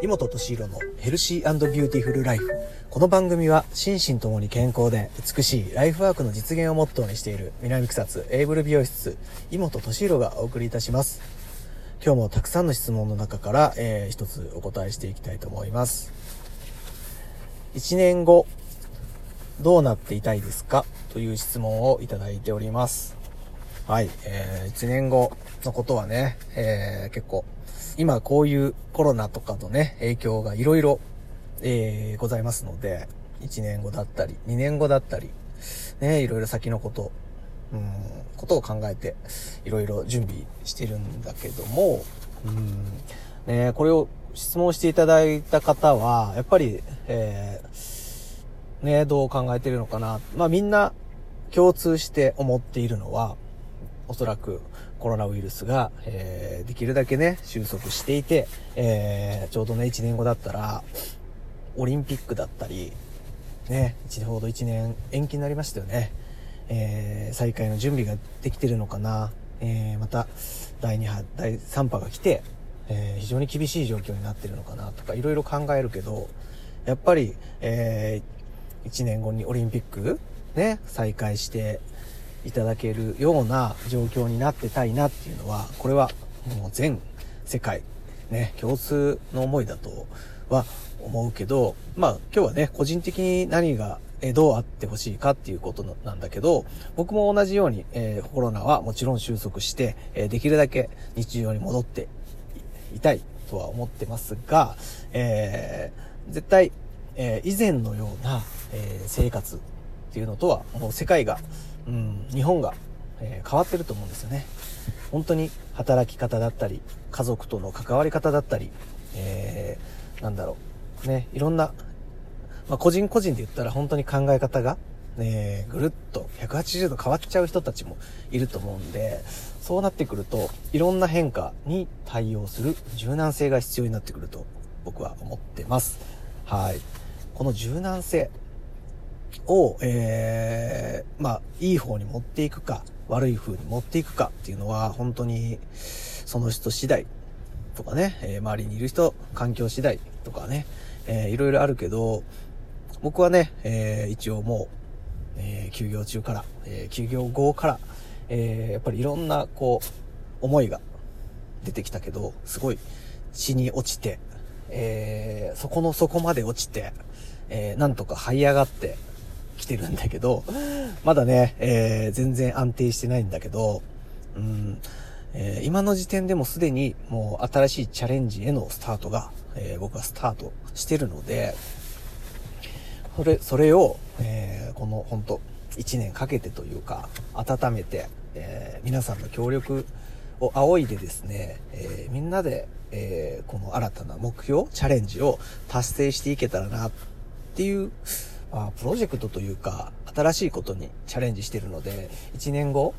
井本敏弘のヘルシービューティフルライフ。この番組は心身ともに健康で美しいライフワークの実現をモットーにしている南草津エイブル美容室井本敏弘がお送りいたします。今日もたくさんの質問の中から、えー、一つお答えしていきたいと思います。1年後、どうなっていたいですか？という質問をいただいております。はい、えー、1年後のことはね、えー、結構今こういうコロナとかのね、影響がいろいろ、えー、ございますので、1年後だったり、2年後だったり、ね、いろいろ先のこと、うん、ことを考えて、いろいろ準備してるんだけども、うん、ね、これを質問していただいた方は、やっぱり、えー、ね、どう考えてるのかな。まあみんな共通して思っているのは、おそらくコロナウイルスが、えー、できるだけね、収束していて、えー、ちょうどね、1年後だったら、オリンピックだったり、ね、1年ほど1年延期になりましたよね。えー、再開の準備ができてるのかな。えー、また、第2波、第3波が来て、えー、非常に厳しい状況になってるのかなとか、いろいろ考えるけど、やっぱり、えー、1年後にオリンピック、ね、再開して、いただけるような状況になってたいなっていうのは、これはもう全世界、ね、共通の思いだとは思うけど、まあ今日はね、個人的に何がどうあってほしいかっていうことなんだけど、僕も同じように、えー、コロナはもちろん収束して、えー、できるだけ日常に戻っていたいとは思ってますが、えー、絶対、え以前のような、え生活っていうのとはもう世界がうん、日本が、えー、変わってると思うんですよね。本当に働き方だったり、家族との関わり方だったり、えー、なんだろう、ね、いろんな、まあ、個人個人で言ったら本当に考え方が、ね、ぐるっと180度変わっちゃう人たちもいると思うんで、そうなってくると、いろんな変化に対応する柔軟性が必要になってくると僕は思ってます。はい。この柔軟性、を、えー、まあ、いい方に持っていくか、悪い風に持っていくかっていうのは、本当に、その人次第とかね、えー、周りにいる人、環境次第とかね、えー、いろいろあるけど、僕はね、えー、一応もう、えー、休業中から、えー、休業後から、えー、やっぱりいろんな、こう、思いが出てきたけど、すごい血に落ちて、えー、そこの底まで落ちて、えー、なんとか這い上がって、来てるんだけど、まだね、えー、全然安定してないんだけど、うん、えー、今の時点でもすでにもう新しいチャレンジへのスタートが、えー、僕はスタートしてるので、それ、それを、えー、この本当1年かけてというか、温めて、えー、皆さんの協力を仰いでですね、えー、みんなで、えー、この新たな目標、チャレンジを達成していけたらなっていう、あプロジェクトというか、新しいことにチャレンジしてるので、1年後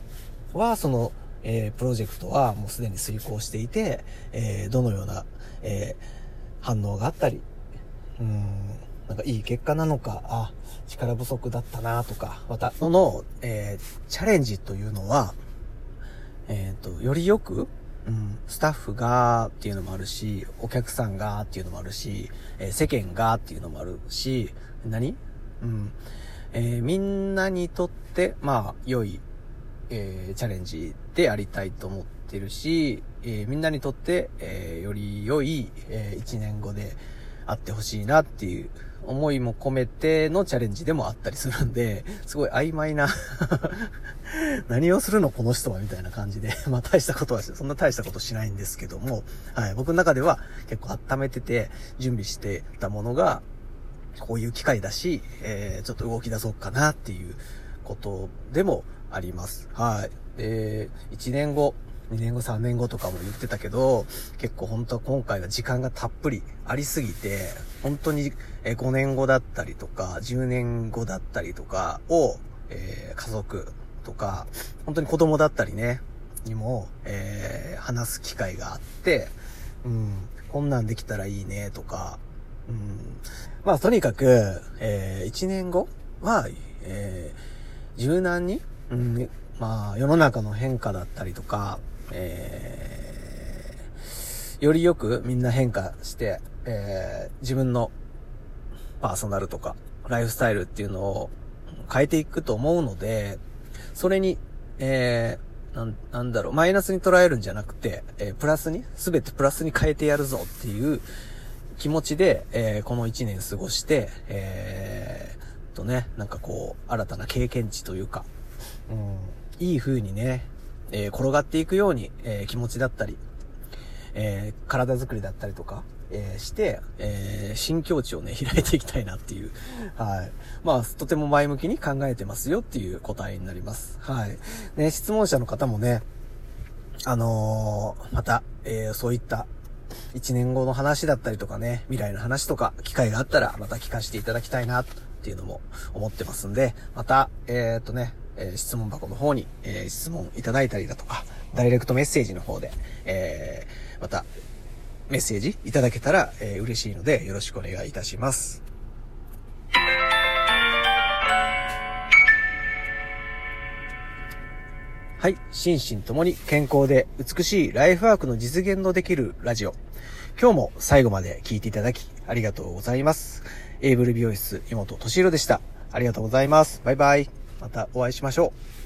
は、その、えー、プロジェクトはもうすでに遂行していて、えー、どのような、えー、反応があったり、うん、なんかいい結果なのか、あ、力不足だったなとか、また、その、え、チャレンジというのは、えっ、と、よりよく、うん、スタッフがっていうのもあるし、お客さんがっていうのもあるし、え世間がっていうのもあるし、何うん。えー、みんなにとって、まあ、良い、えー、チャレンジでありたいと思ってるし、えー、みんなにとって、えより良い、え1年後であってほしいなっていう思いも込めてのチャレンジでもあったりするんで、すごい曖昧な 何をするのこの人はみたいな感じで、まあ大したことはそんな大したことしないんですけども、はい、僕の中では結構温めてて準備してたものが、こういう機会だし、えー、ちょっと動き出そうかなっていうことでもあります。はい。で、1年後、2年後、3年後とかも言ってたけど、結構本当は今回は時間がたっぷりありすぎて、本当に5年後だったりとか、10年後だったりとかを、えー、家族とか、本当に子供だったりね、にも、えー、話す機会があって、うん、こんなんできたらいいねとか、うん、まあ、とにかく、えー、1年後は、えー、柔軟に、うん、まあ、世の中の変化だったりとか、えー、よりよくみんな変化して、えー、自分のパーソナルとか、ライフスタイルっていうのを変えていくと思うので、それに、えー、なん、なんだろう、マイナスに捉えるんじゃなくて、えー、プラスに、すべてプラスに変えてやるぞっていう気持ちで、えー、この一年過ごして、えー、とね、なんかこう、新たな経験値というか、うん、いい風にね、えー、転がっていくように、えー、気持ちだったり、えー、体づくりだったりとか、えー、して、えー、新境地をね、開いていきたいなっていう、はい。まあ、とても前向きに考えてますよっていう答えになります。はい。ね、質問者の方もね、あのー、また、えー、そういった1年後の話だったりとかね、未来の話とか、機会があったらまた聞かせていただきたいな、っていうのも思ってますんで、また、えー、っとね、え、質問箱の方に、え、質問いただいたりだとか、ダイレクトメッセージの方で、えー、また、メッセージいただけたら、え、嬉しいので、よろしくお願いいたします。はい。心身ともに健康で美しいライフワークの実現のできるラジオ。今日も最後まで聞いていただきありがとうございます。エイブル美容室、妹敏弘でした。ありがとうございます。バイバイ。またお会いしましょう。